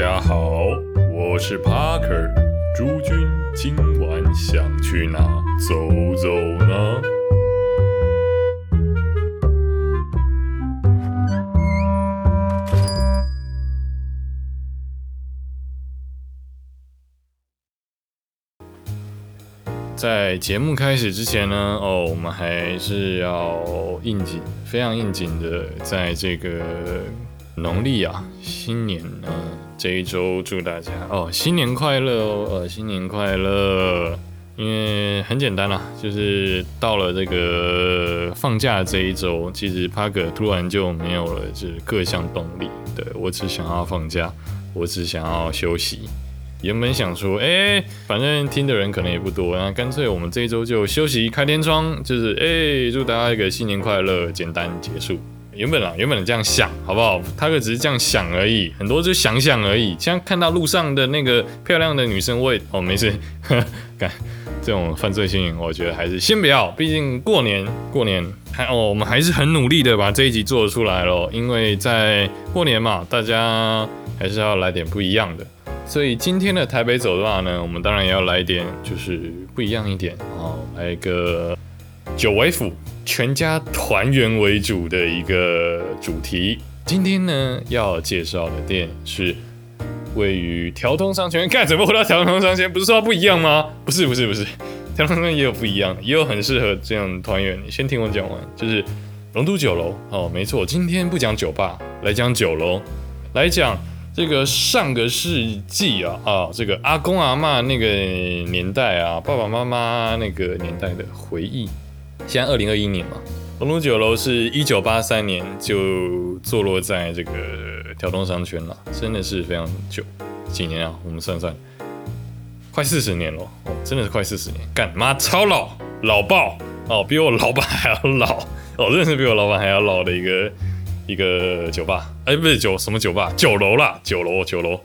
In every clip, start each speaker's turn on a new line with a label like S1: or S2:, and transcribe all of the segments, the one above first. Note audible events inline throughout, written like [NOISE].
S1: 大家好，我是 Parker。诸君今晚想去哪走走呢？在节目开始之前呢，哦，我们还是要应景，非常应景的，在这个农历啊新年呢这一周，祝大家哦新年快乐哦，呃新年快乐。因为很简单啦，就是到了这个放假这一周，其实帕克突然就没有了，就是各项动力。对我只想要放假，我只想要休息。原本想说，哎，反正听的人可能也不多，那干脆我们这一周就休息开天窗，就是哎，祝大家一个新年快乐，简单结束。原本啊，原本这样想，好不好？他可只是这样想而已，很多就想想而已。像看到路上的那个漂亮的女生，我也哦没事，干这种犯罪心理，我觉得还是先不要。毕竟过年过年还哦，我们还是很努力的把这一集做出来咯，因为在过年嘛，大家还是要来点不一样的。所以今天的台北走的话呢，我们当然也要来一点，就是不一样一点哦，来一个九为府，全家团圆为主的一个主题。今天呢要介绍的店是位于条通商圈，看怎么回到条通商圈？不是说不一样吗？不是不是不是，条通商圈也有不一样，也有很适合这样团圆。你先听我讲完，就是龙都酒楼哦，没错，今天不讲酒吧，来讲酒楼，来讲。这个上个世纪啊啊，这个阿公阿妈那个年代啊，爸爸妈妈那个年代的回忆。现在二零二一年嘛，龙都酒楼是一九八三年就坐落在这个条东商圈了，真的是非常久，几年啊？我们算算，快四十年了，哦，真的是快四十年，干妈超老，老爆哦，比我老板还要老，哦，真的是比我老板还要老的一个。一个酒吧，哎，不是酒什么酒吧，酒楼啦，酒楼酒楼。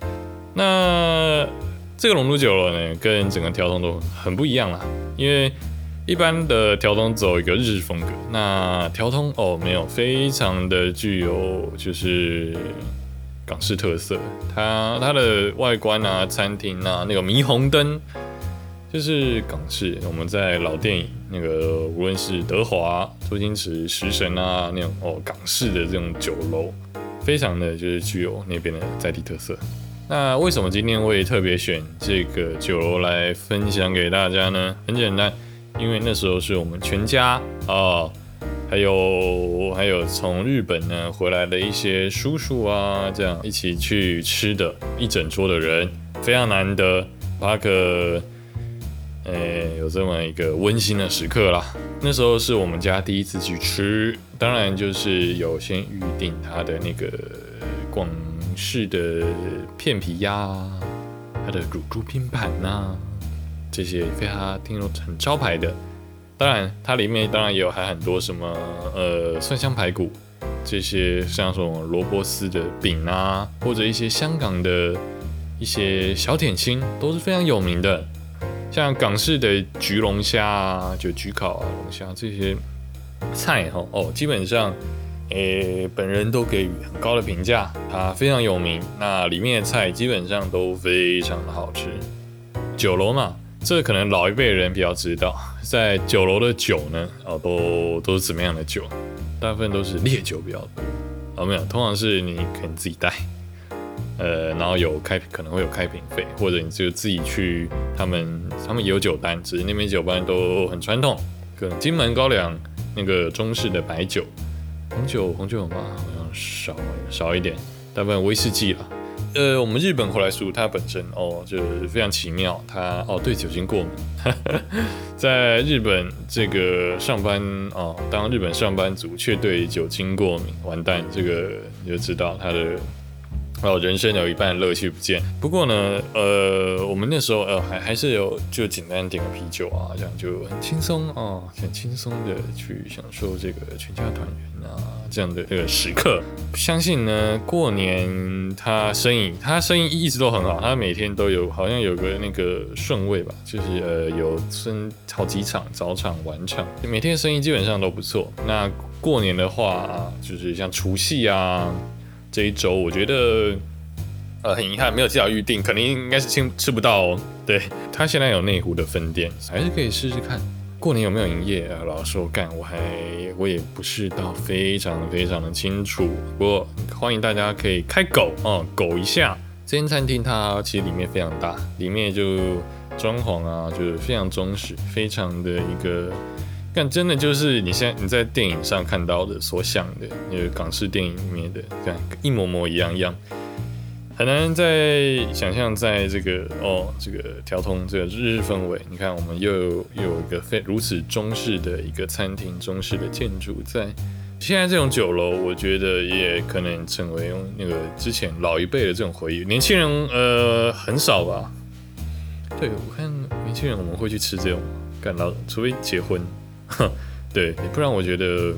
S1: 那这个龙都酒楼呢，跟整个条通都很不一样啦。因为一般的条通走一个日式风格，那条通哦没有，非常的具有就是港式特色。它它的外观啊，餐厅啊，那个霓虹灯。就是港式，我们在老电影那个，无论是德华、周星驰、食神啊那种哦，港式的这种酒楼，非常的就是具有那边的在地特色。那为什么今天我也特别选这个酒楼来分享给大家呢？很简单，因为那时候是我们全家啊，还有还有从日本呢回来的一些叔叔啊，这样一起去吃的，一整桌的人，非常难得，巴克。诶，有这么一个温馨的时刻啦。那时候是我们家第一次去吃，当然就是有先预定它的那个广式的片皮鸭，它的乳猪拼盘呐，这些非常听说很招牌的。当然，它里面当然也有还很多什么呃蒜香排骨，这些像什么萝卜丝的饼啊，或者一些香港的一些小点心都是非常有名的。像港式的焗龙虾啊，就焗烤啊龙虾这些菜哈哦，基本上诶本人都给予很高的评价，它非常有名。那里面的菜基本上都非常的好吃。酒楼嘛，这可能老一辈人比较知道，在酒楼的酒呢哦都都是怎么样的酒？大部分都是烈酒比较多哦，没有，通常是你可能自己带。呃，然后有开可能会有开瓶费，或者你就自己去他们，他们也有酒单，只是那边酒单都很传统，可能金门高粱那个中式的白酒，红酒红酒有吗？好像少少一点，大部分威士忌了。呃，我们日本回来叔他本身哦，就是非常奇妙，它哦对酒精过敏，[LAUGHS] 在日本这个上班哦，当日本上班族却对酒精过敏，完蛋，这个你就知道它的。哦，人生有一半乐趣不见。不过呢，呃，我们那时候呃还还是有就简单点个啤酒啊，这样就很轻松啊，很轻松的去享受这个全家团圆啊这样的这个时刻。相信呢，过年他生意他生意一直都很好，他每天都有好像有个那个顺位吧，就是呃有分好几场早场晚场，每天生意基本上都不错。那过年的话，就是像除夕啊。这一周我觉得，呃，很遗憾没有提早预定，肯定应该是吃吃不到哦。对他现在有内湖的分店，还是可以试试看。过年有没有营业啊？老实说，干我还我也不是到非常非常的清楚。不过欢迎大家可以开狗哦，狗一下。这间餐厅它其实里面非常大，里面就装潢啊，就是非常忠实，非常的一个，但真的就是你现在你在电影上看到的所想的，那个港式电影里面的，看一模模一样一样。很难再想象，在这个哦，这个调通这个日日氛围，你看我们又又有一个非如此中式的一个餐厅，中式的建筑，在现在这种酒楼，我觉得也可能成为那个之前老一辈的这种回忆。年轻人呃很少吧？对我看年轻人我们会去吃这种，干到除非结婚，哼 [LAUGHS] 对，不然我觉得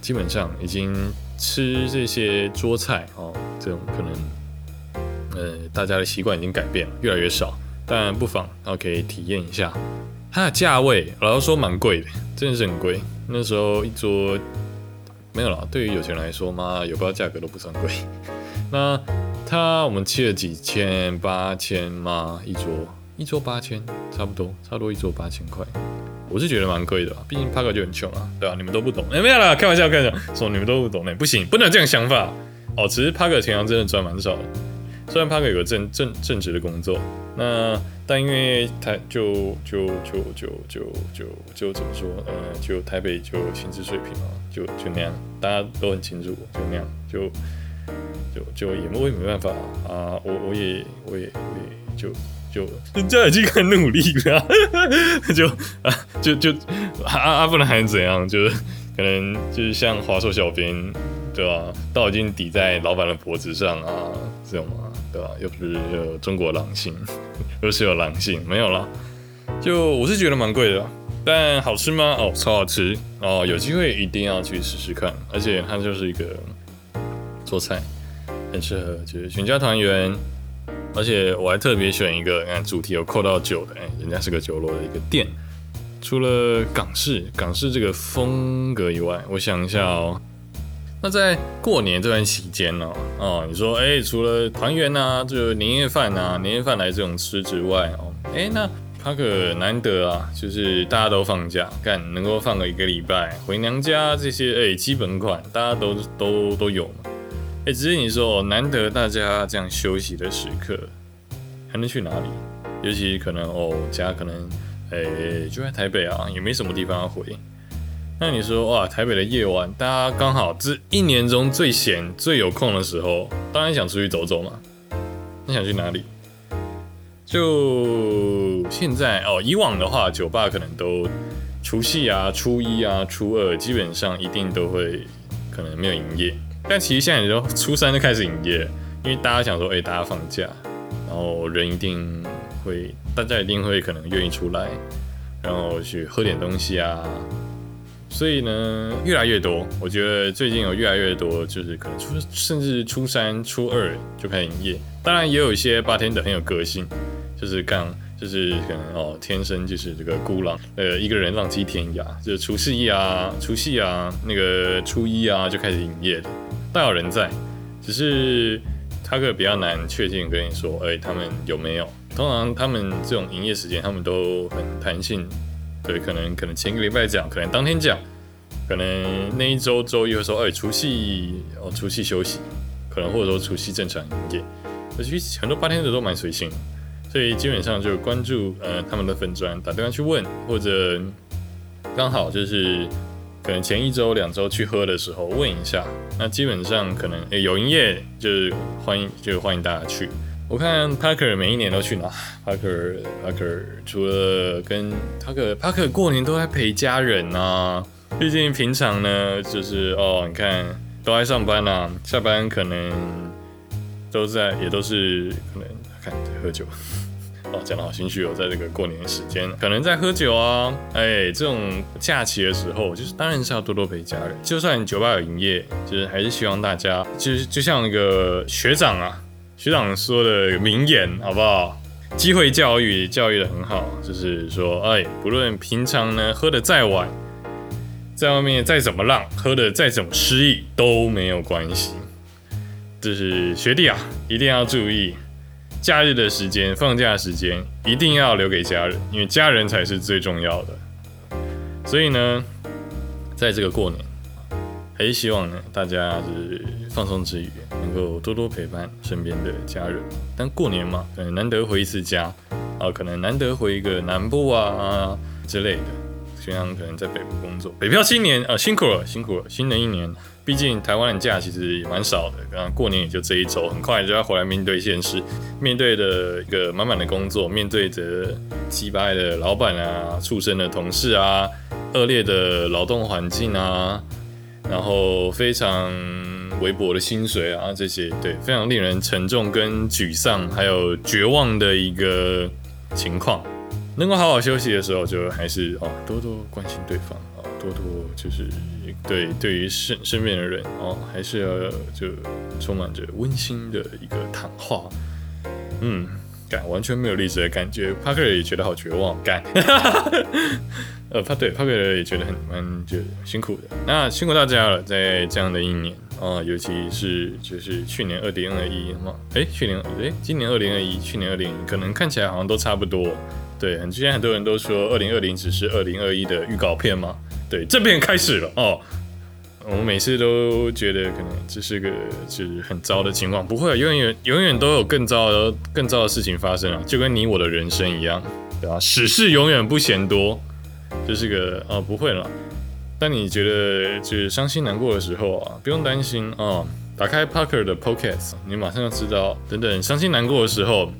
S1: 基本上已经吃这些桌菜哦，这种可能。呃，大家的习惯已经改变了，越来越少，但不妨然后可以体验一下。它的价位，老实说蛮贵的，真的是很贵。那时候一桌没有了，对于有钱人来说嘛，有包价格都不算贵。那它我们吃了几千、八千嘛，一桌一桌八千，差不多，差不多一桌八千块。我是觉得蛮贵的，毕竟帕克就很穷啊，对吧？你们都不懂，哎，没有啦，开玩笑，开玩笑，说你们都不懂，那不行，不能这样想法。哦，其实帕克平常真的赚蛮少的。虽然帕克有个正正正职的工作，那但因为台就就就就就就就怎么说？呃，就台北就薪资水平嘛，就就那样，大家都很清楚，就那样，就就就也我也没办法啊，我我也我也我也就就人家已经很努力了，就啊就就啊啊不能还能怎样？就是可能就是像华硕小编对吧？刀已经抵在老板的脖子上啊，这种嘛。对吧？又不是有中国狼性，又是有狼性，没有了。就我是觉得蛮贵的，但好吃吗？哦，超好吃哦！有机会一定要去试试看。而且它就是一个做菜很适合，就是全家团圆。而且我还特别选一个，你看主题有扣到酒的，哎，人家是个酒楼的一个店。除了港式港式这个风格以外，我想一下哦。那在过年这段期间呢，哦，你说，哎，除了团圆呐，就年夜饭呐，年夜饭来这种吃之外，哦，哎，那他可难得啊，就是大家都放假，干能够放个一个礼拜，回娘家这些，哎，基本款大家都都都有嘛，哎，只是你说哦难得大家这样休息的时刻，还能去哪里？尤其可能哦，家可能，哎，就在台北啊，也没什么地方要回。那你说哇，台北的夜晚，大家刚好这一年中最闲、最有空的时候，当然想出去走走嘛。你想去哪里？就现在哦，以往的话，酒吧可能都除夕啊、初一啊、初二，基本上一定都会可能没有营业。但其实现在你说初三就开始营业，因为大家想说，哎，大家放假，然后人一定会，大家一定会可能愿意出来，然后去喝点东西啊。所以呢，越来越多，我觉得最近有越来越多，就是可能初甚至初三、初二就开始营业。当然，也有一些八天的很有个性，就是干，就是可能哦，天生就是这个孤狼，呃，一个人浪迹天涯，就是除夕啊、除夕啊、那个初一啊就开始营业的，大有人在。只是他可比较难确定跟你说，哎，他们有没有？通常他们这种营业时间，他们都很弹性。对，可能可能前个礼拜讲，可能当天讲，可能那一周周一会说，哎，除夕哦，除夕休息，可能或者说除夕正常营业，而且很多八天的都蛮随性，所以基本上就关注呃他们的粉砖，打电话去问，或者刚好就是可能前一周两周去喝的时候问一下，那基本上可能有营业就是欢迎就是欢迎大家去。我看 Parker 每一年都去哪？[LAUGHS] Parker Parker 除了跟 Parker Parker 过年都在陪家人呐，毕竟平常呢就是哦，你看都在上班呐，下班可能都在也都是可能看喝酒哦，讲的好心虚哦，在这个过年时间可能在喝酒啊，哎，这种假期的时候就是当然是要多多陪家人，就算酒吧有营业，就是还是希望大家就是就像一个学长啊。学长说的名言，好不好？机会教育教育的很好，就是说，哎，不论平常呢喝的再晚，在外面再怎么浪，喝的再怎么失意都没有关系。就是学弟啊，一定要注意，假日的时间、放假时间一定要留给家人，因为家人才是最重要的。所以呢，在这个过年，还是希望呢大家是放松之余，能够多多陪伴身边的家人。但过年嘛，可能难得回一次家啊，可能难得回一个南部啊之类的。虽然可能在北部工作，北漂青年啊，辛苦了，辛苦了。新的一年，毕竟台湾的假其实也蛮少的，然后过年也就这一周，很快就要回来面对现实，面对的一个满满的工作，面对着击败的老板啊，畜生的同事啊，恶劣的劳动环境啊，然后非常微薄的薪水啊，这些对，非常令人沉重跟沮丧，还有绝望的一个情况。能够好好休息的时候，就还是哦多多关心对方哦，多多就是对对于身身边的人哦，还是要就充满着温馨的一个谈话。嗯，感完全没有励志的感觉，帕克也觉得好绝望，干。[LAUGHS] 呃，帕对帕克也觉得很蛮就辛苦的。那辛苦大家了，在这样的一年啊，尤其是就是去年二零二一嘛，哎，去年哎，今年二零二一，去年二零可能看起来好像都差不多。对，很之前很多人都说二零二零只是二零二一的预告片嘛。对，这边开始了哦。我们每次都觉得可能这是个就是很糟的情况，不会，永远永远都有更糟的更糟的事情发生啊，就跟你我的人生一样，对吧？史事永远不嫌多，就是个哦，不会了。当你觉得就是伤心难过的时候啊，不用担心啊，打开 Parker 的 Podcast，你马上就知道，等等伤心难过的时候。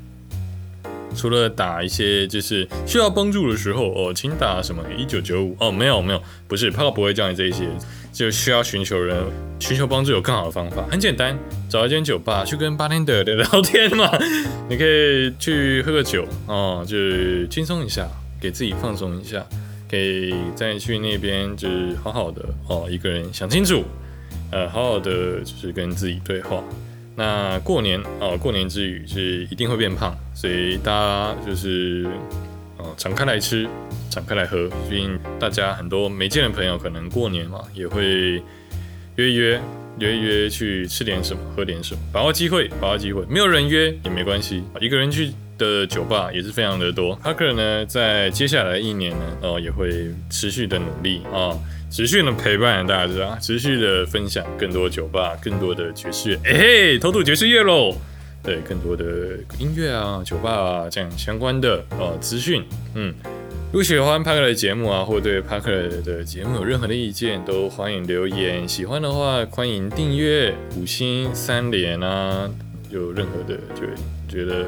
S1: 除了打一些就是需要帮助的时候哦，请打什么一九九五哦，没有没有，不是，他不会教你这些，就需要寻求人寻求帮助有更好的方法，很简单，找一间酒吧去跟 bartender 聊天嘛，你可以去喝个酒哦，就是轻松一下，给自己放松一下，可以再去那边就是好好的哦，一个人想清楚，呃，好好的就是跟自己对话。那过年哦，过年之余是一定会变胖，所以大家就是哦，敞开来吃，敞开来喝。毕竟大家很多没见的朋友，可能过年嘛也会约一约，约一约去吃点什么，喝点什么，把握机会，把握机会。没有人约也没关系，一个人去的酒吧也是非常的多。哈克呢，在接下来一年呢，哦，也会持续的努力啊。持续的陪伴大家，持续的分享更多酒吧、更多的爵士乐，哎，偷渡爵士乐喽！对，更多的音乐啊、酒吧啊这样相关的呃资讯。嗯，如果喜欢帕克的节目啊，或对帕克的节目有任何的意见，都欢迎留言。喜欢的话，欢迎订阅、五星三连啊。有任何的就觉得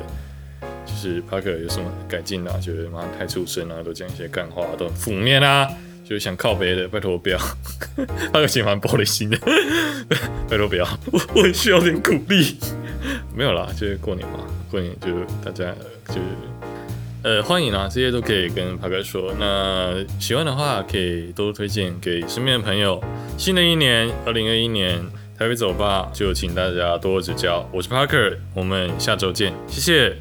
S1: 就是帕克有什么改进啊，觉得妈太出声啊，都讲一些干话，都很负面啊。就是想靠背的，拜托不要，[LAUGHS] 他个喜欢玻璃心的，[LAUGHS] 拜托不要，我我很需要点鼓励。没有啦，就是过年嘛，过年就大家就是呃欢迎啊，这些都可以跟帕克说。那喜欢的话可以多推荐给身边的朋友。新的一年，二零二一年台北走吧，就请大家多多指教。我是帕克，我们下周见，谢谢。